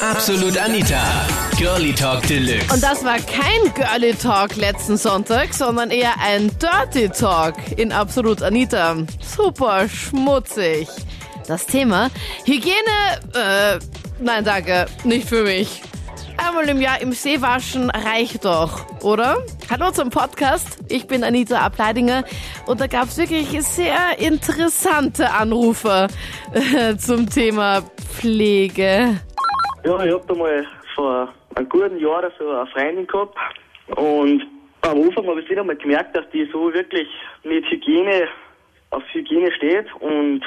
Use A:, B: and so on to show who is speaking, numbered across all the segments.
A: Absolut Anita. Girlie Talk Deluxe.
B: Und das war kein Girly Talk letzten Sonntag, sondern eher ein Dirty Talk in Absolut Anita. Super schmutzig. Das Thema Hygiene, äh, nein, danke, nicht für mich. Einmal im Jahr im See waschen reicht doch, oder? Hallo zum Podcast. Ich bin Anita Ableidinger und da gab es wirklich sehr interessante Anrufe äh, zum Thema Pflege.
C: Ja, ich hab da mal vor einem guten Jahr oder so eine Freundin gehabt und am Anfang habe ich wieder mal gemerkt, dass die so wirklich mit Hygiene, auf Hygiene steht und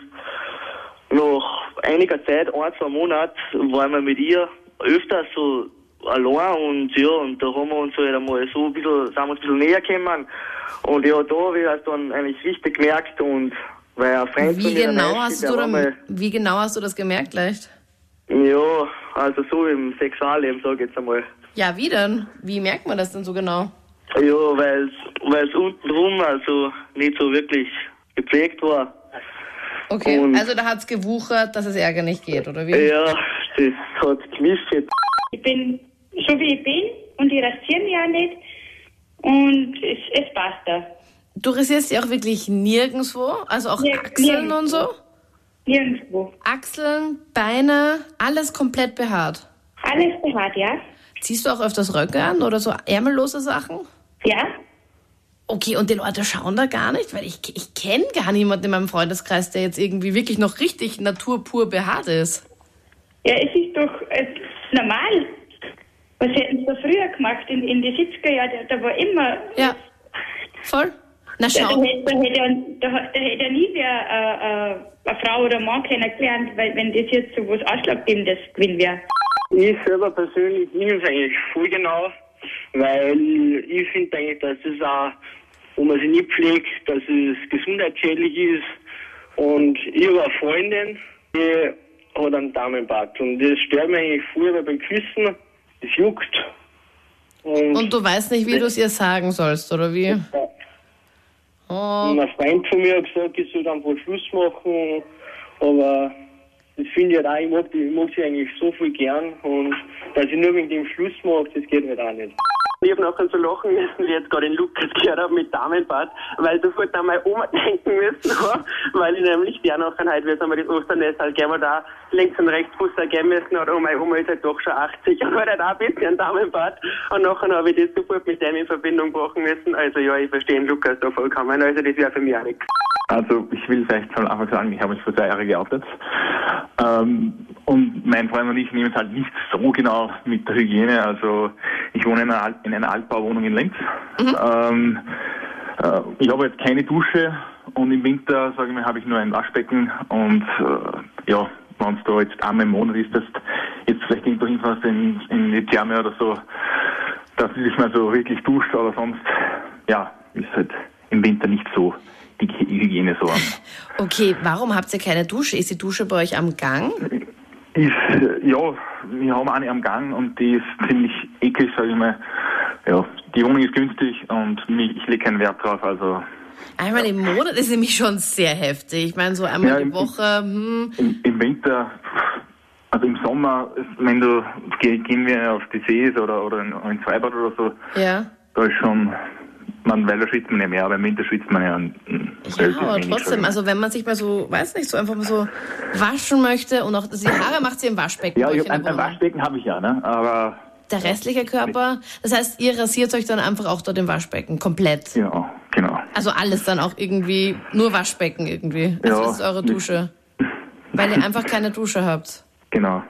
C: nach einiger Zeit, ein, zwei Monate, waren wir mit ihr öfter so allein und ja, und da haben wir uns halt einmal so ein bisschen, sind wir uns ein bisschen näher gekommen und ja, da habe ich das dann eigentlich richtig gemerkt und weil ein Freund von
B: Wie
C: mir
B: genau, hast du dann, wie genau hast du das gemerkt leicht?
C: Ja, also so im Sexualleben, sag ich jetzt einmal.
B: Ja, wie denn? Wie merkt man das denn so genau?
C: Ja, weil es untenrum also nicht so wirklich gepflegt war.
B: Okay,
C: Und-
B: also da hat's gewuchert, dass es Ärger nicht geht, oder wie?
C: Ja, das hat gemischt.
D: Ich bin so wie ich bin und ich rasiere mich auch nicht. Und es, es passt da.
B: Du rasierst ja auch wirklich nirgendwo, also auch
D: Nirg-
B: Achseln
D: nirgendwo.
B: und so?
D: Nirgendwo.
B: Achseln, Beine, alles komplett behaart.
D: Alles behaart, ja?
B: Ziehst du auch öfters Röcke an oder so ärmellose Sachen?
D: Ja?
B: Okay, und die Leute schauen da gar nicht, weil ich, ich kenne gar niemanden in meinem Freundeskreis, der jetzt irgendwie wirklich noch richtig naturpur behaart ist.
D: Ja, es ist doch äh, normal. Was hätten sie da früher gemacht? In, in den 70er Jahren, da, da war immer.
B: Ja, voll. Na
D: Da, da,
B: schau,
D: hätte, da, hätte, ja- da, da hätte ja nie wer äh, äh, eine Frau oder einen Mann kennengelernt, weil wenn das jetzt so was Ausschlaggebendes gewesen wäre.
C: Ich selber persönlich nehme es eigentlich voll genau, weil ich finde eigentlich, dass es auch, wo man sich nicht pflegt, dass es gesundheitsschädlich ist. Und ich habe eine Freundin, die hat einen Damenbart und das stört mich eigentlich voll, weil beim Küssen, es juckt. Und,
B: und du weißt nicht, wie du es ihr sagen sollst, oder wie? Oh,
C: und ein Freund von mir hat gesagt, ich soll einfach Schluss machen, aber das finde ich halt auch, ich mag, ich mag sie eigentlich so viel gern und dass ich nur wegen dem Schluss mache, das geht halt auch nicht. Ich habe nachher so lachen müssen, wie jetzt gerade den Lukas gehört habe mit Damenbad, weil sofort an meine Oma denken müssen, weil ich nämlich der nachher halt, wie sagen wir, das Osternest halt gerne mal da links und rechts Fuß gehen müssen oder meine Oma ist halt doch schon 80 und halt auch ein bisschen Damenbad und nachher habe ich das sofort mit dem in Verbindung brachen müssen. Also ja, ich verstehe den Lukas da vollkommen, also das wäre für mich auch nichts.
E: Also ich will vielleicht von Anfang sagen, ich habe mich vor zwei Jahren geoutet. Ähm, und mein Freund und ich nehmen es halt nicht so genau mit der Hygiene. Also ich wohne in einer, Alt- in einer Altbauwohnung in Linz. Ähm, äh, ich habe jetzt keine Dusche und im Winter, sage ich mal, habe ich nur ein Waschbecken und äh, ja, wenn es da jetzt einmal im Monat ist, dass jetzt vielleicht irgendwo hinfährst in, in die Therme oder so, dass ich mal so wirklich duscht, aber sonst, ja, ist halt im Winter nicht so die Hygiene so an.
B: okay, warum habt ihr keine Dusche? Ist die Dusche bei euch am Gang?
E: Ist, äh, ja, wir haben eine am Gang und die ist ziemlich eklig, sage ich mal. Ja, die Wohnung ist günstig und ich lege keinen Wert drauf, also
B: Einmal im Monat ist nämlich schon sehr heftig. Ich meine, so einmal
E: Ja,
B: die
E: im-
B: Woche, hm,
E: im, im Winter, also im Sommer, wenn du, geh- gehen wir auf die Sees oder, oder in, ins Freibad oder so,
B: ja.
E: da ist schon, man, weil da schwitzt man ja mehr, aber im Winter schwitzt man ja mm,
B: Ja, aber
E: ich
B: trotzdem, also wenn man sich mal so, weiß nicht, so einfach mal so waschen möchte und auch die Haare macht sie im Waschbecken.
E: Ja, ich, ein, ein. Waschbecken habe ich ja, ne? aber
B: Der restliche Körper, das heißt, ihr rasiert euch dann einfach auch dort im Waschbecken, komplett.
E: ja, genau.
B: Also alles dann auch irgendwie, nur Waschbecken irgendwie. Also
E: Ja,
B: das ist eure Dusche. Weil ihr einfach keine Dusche habt.
E: Genau.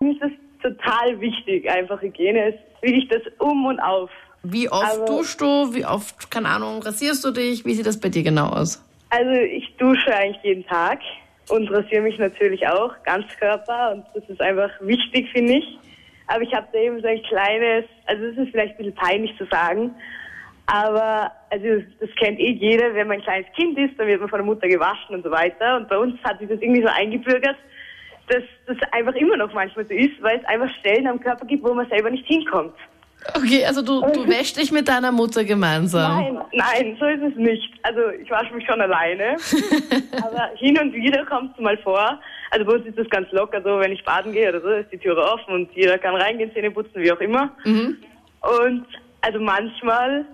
F: Mir ist das total wichtig, einfach Hygiene ist wirklich das Um und Auf.
B: Wie oft
F: Also-
B: duschst du? Wie oft, keine Ahnung, rasierst du dich? Wie sieht das bei dir genau aus?
F: Also ich dusche eigentlich jeden Tag und rasiere mich natürlich auch, Ganzkörper und das ist einfach wichtig, finde ich. Aber ich habe da eben so ein kleines, also es ist vielleicht ein bisschen peinlich zu sagen, aber also das kennt eh jeder, wenn man ein kleines Kind ist, dann wird man von der Mutter gewaschen und so weiter. Und bei uns hat sich das irgendwie so eingebürgert, dass das einfach immer noch manchmal so ist, weil es einfach Stellen am Körper gibt, wo man selber nicht hinkommt.
B: Okay, also du, du wäschst dich mit deiner Mutter gemeinsam.
F: Nein, nein, so ist es nicht. Also ich wasche mich schon alleine, aber hin und wieder kommt es mal vor. Also bei uns ist das ganz locker so, wenn ich baden gehe oder so, ist die Türe offen und jeder kann reingehen, Zähne putzen, wie auch immer. Und also manchmal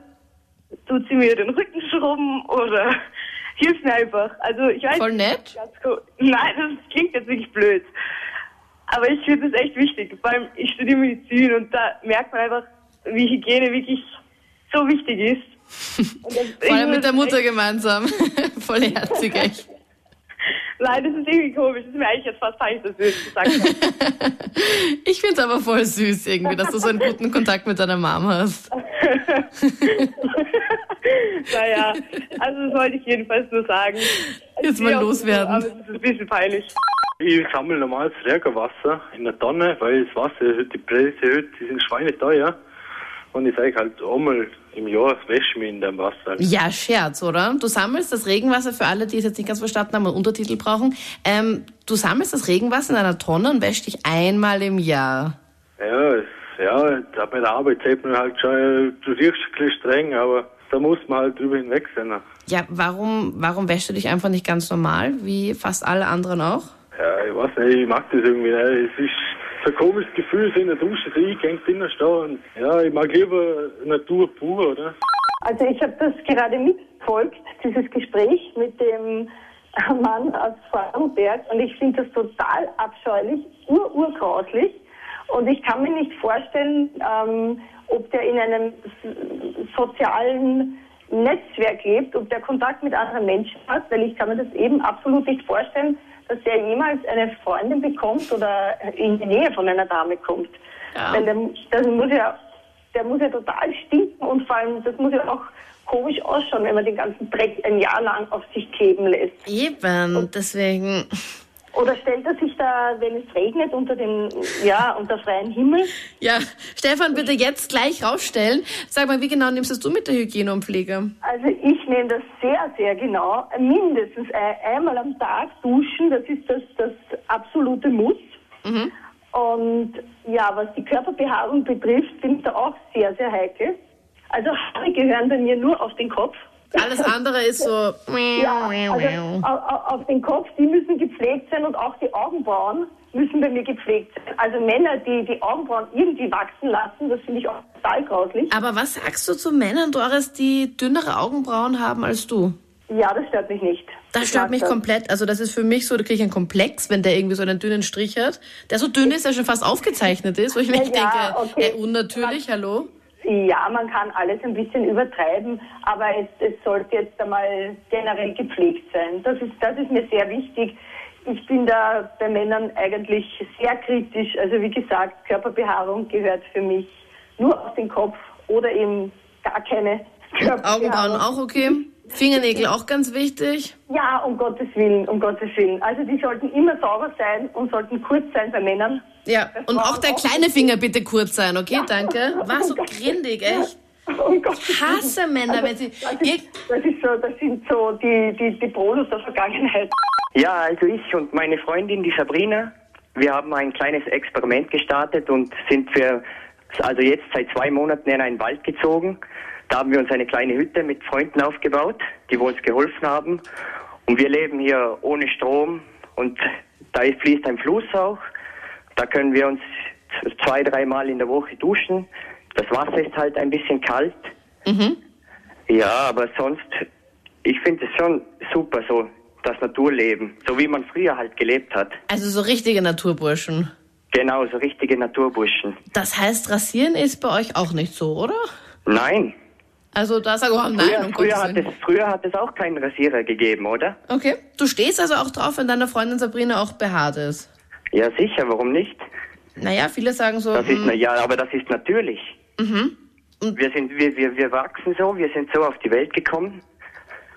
F: tut sie mir den Rücken schrubben oder hilft mir einfach. Also ich weiß
B: Voll nett.
F: Ganz cool. Nein, das klingt jetzt wirklich blöd. Aber ich finde das echt wichtig. Vor allem, ich studiere Medizin und da merkt man einfach, wie Hygiene wirklich so wichtig ist.
B: Vor allem mit der Mutter gemeinsam. Vollherzig, echt.
F: Nein, das ist irgendwie komisch. Das ist mir eigentlich jetzt fast peinlich, dass wir das gesagt haben.
B: Ich find's aber voll süß irgendwie, dass du so einen guten Kontakt mit deiner Mom hast.
F: naja, also das wollte ich jedenfalls nur sagen.
B: Jetzt mal loswerden.
F: Aber es ist ein bisschen peinlich.
C: Ich sammle normales Trägerwasser in der Tonne, weil das Wasser, die Preise erhöht, die sind schweineteuer. Und ich sage halt einmal im Jahr wäsche mich in dem Wasser.
B: Ja, Scherz, oder? Du sammelst das Regenwasser für alle, die es jetzt nicht ganz verstanden haben und Untertitel brauchen. Ähm, du sammelst das Regenwasser in einer Tonne und wäschst dich einmal im Jahr.
C: Ja, ja, bei der Arbeit sieht man halt schon, du riechst ein bisschen streng, aber da muss man halt drüber hinweg sein.
B: Ja, warum, warum wäschst du dich einfach nicht ganz normal, wie fast alle anderen auch?
C: Ja, ich weiß nicht, ich mag das irgendwie nicht. Es ist ein komisches Gefühl, so in der Dusche reingehängt drinnen stehen. Ja, ich mag lieber Natur pur, oder?
G: Also ich habe das gerade mitverfolgt, dieses Gespräch mit dem Mann aus Vorarlberg und ich finde das total abscheulich, ur urgrauslich und ich kann mir nicht vorstellen, ähm, ob der in einem sozialen Netzwerk lebt, ob der Kontakt mit anderen Menschen hat, weil ich kann mir das eben absolut nicht vorstellen, dass der jemals eine Freundin bekommt oder in die Nähe von einer Dame kommt.
B: Ja.
G: Weil der, das muss ja der muss ja total stinken und vor allem, das muss ja auch komisch ausschauen, wenn man den ganzen Dreck ein Jahr lang auf sich kleben lässt.
B: Eben, deswegen.
G: Oder stellt er sich da, wenn es regnet, unter dem, ja, unter freiem Himmel?
B: Ja, Stefan, bitte jetzt gleich rausstellen. Sag mal, wie genau nimmst das du mit der Hygiene und Pflege?
G: Also ich nehme das sehr, sehr genau. Mindestens ein- einmal am Tag duschen, das ist das, das absolute Muss. Und ja, was die Körperbehaarung betrifft, bin ich da auch sehr, sehr heikel. Also Haare gehören bei mir nur auf den Kopf.
B: Alles andere ist so.
G: Ja, also au- au- auf den Kopf, die müssen gepflegt sein und auch die Augenbrauen müssen bei mir gepflegt sein. Also Männer, die die Augenbrauen irgendwie wachsen lassen, das finde ich auch total grauslich.
B: Aber was sagst du zu Männern, Doris, die dünnere Augenbrauen haben als du?
G: Ja, das stört mich nicht.
B: Das
G: Ich
B: stört mich
G: das.
B: komplett. Also das ist für mich so, da kriege ich einen Komplex, wenn der irgendwie so einen dünnen Strich hat, der so dünn ist, der schon fast aufgezeichnet ist, wo ich mir
G: Ja,
B: denke,
G: okay.
B: äh, unnatürlich, hallo?
G: Ja, man kann alles ein bisschen übertreiben, aber es, es sollte jetzt einmal generell gepflegt sein. Das ist, das ist mir sehr wichtig. Ich bin da bei Männern eigentlich sehr kritisch. Also wie gesagt, Körperbehaarung gehört für mich nur auf den Kopf oder eben gar keine Körperbehaarung.
B: Augenbrauen auch okay. Fingernägel auch ganz wichtig.
G: Ja, um Gottes Willen, um Gottes Willen. Also die sollten immer sauber sein und sollten kurz sein bei Männern.
B: Ja,
G: Das
B: und auch der
G: auch
B: kleine Finger bitte kurz sein, okay? Danke. War so
G: Oh
B: grindig, echt.
G: Gottes
B: Ich hasse. Männer, wenn sie...
G: Das ist, das ist so, das sind so die, die, die Polos der Vergangenheit.
H: Ja, also ich und meine Freundin, die Sabrina, wir haben ein kleines Experiment gestartet und sind für, also jetzt seit zwei Monaten in einen Wald gezogen. Da haben wir uns eine kleine Hütte mit Freunden aufgebaut, die uns geholfen haben. Und wir leben hier ohne Strom und da fließt ein Fluss auch. Da können wir uns zwei, dreimal in der Woche duschen. Das Wasser ist halt ein bisschen kalt. Ja, aber sonst, ich finde es schon super so, das Naturleben, so wie man früher halt gelebt hat.
B: Also so richtige Naturburschen.
H: Genau, so richtige Naturburschen.
B: Das heißt, rasieren ist bei euch auch nicht so, oder?
H: Nein.
B: Also da sag ich, oh nein,
H: Früher,
B: um
H: früher, hat es, früher hat es auch keinen Rasierer gegeben, oder?
B: Okay. Du stehst also auch drauf, wenn deine Freundin Sabrina auch behaart ist.
H: Ja, sicher, warum nicht?
B: Naja, viele sagen so,
H: Das ist,
B: hm,
H: na, ja, aber das ist natürlich. Wir, sind, wir, wir, wir wachsen so, wir sind so auf die Welt gekommen.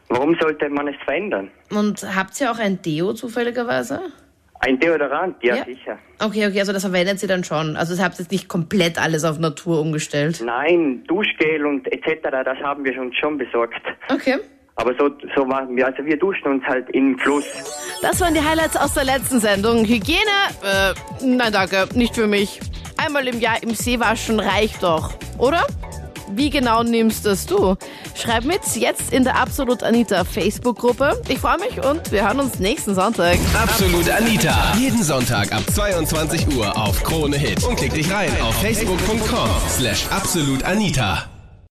H: Warum sollte man es verändern?
B: und habt ihr auch ein Deo zufälligerweise?
H: Ein Deodorant, ja,
B: Ja.
H: sicher.
B: Okay, okay, also das verwendet sie dann schon. Also ihr habt jetzt nicht komplett alles auf Natur umgestellt.
H: Nein, Duschgel und etc., das haben wir uns schon besorgt.
B: Okay.
H: Aber so, so machen wir, also wir duschen uns halt im Fluss.
B: Das waren die Highlights aus der letzten Sendung. Hygiene? Äh, nein danke, nicht für mich. Einmal im Jahr im See waschen reicht doch, oder? Wie genau nimmst das du? Schreib mit jetzt in der Absolut Anita Facebook-Gruppe. Ich freue mich und wir hören uns nächsten Sonntag.
A: Absolut Anita. Jeden Sonntag ab 22 Uhr auf Krone Hit. Und klick dich rein auf facebook.com slash absolutanita.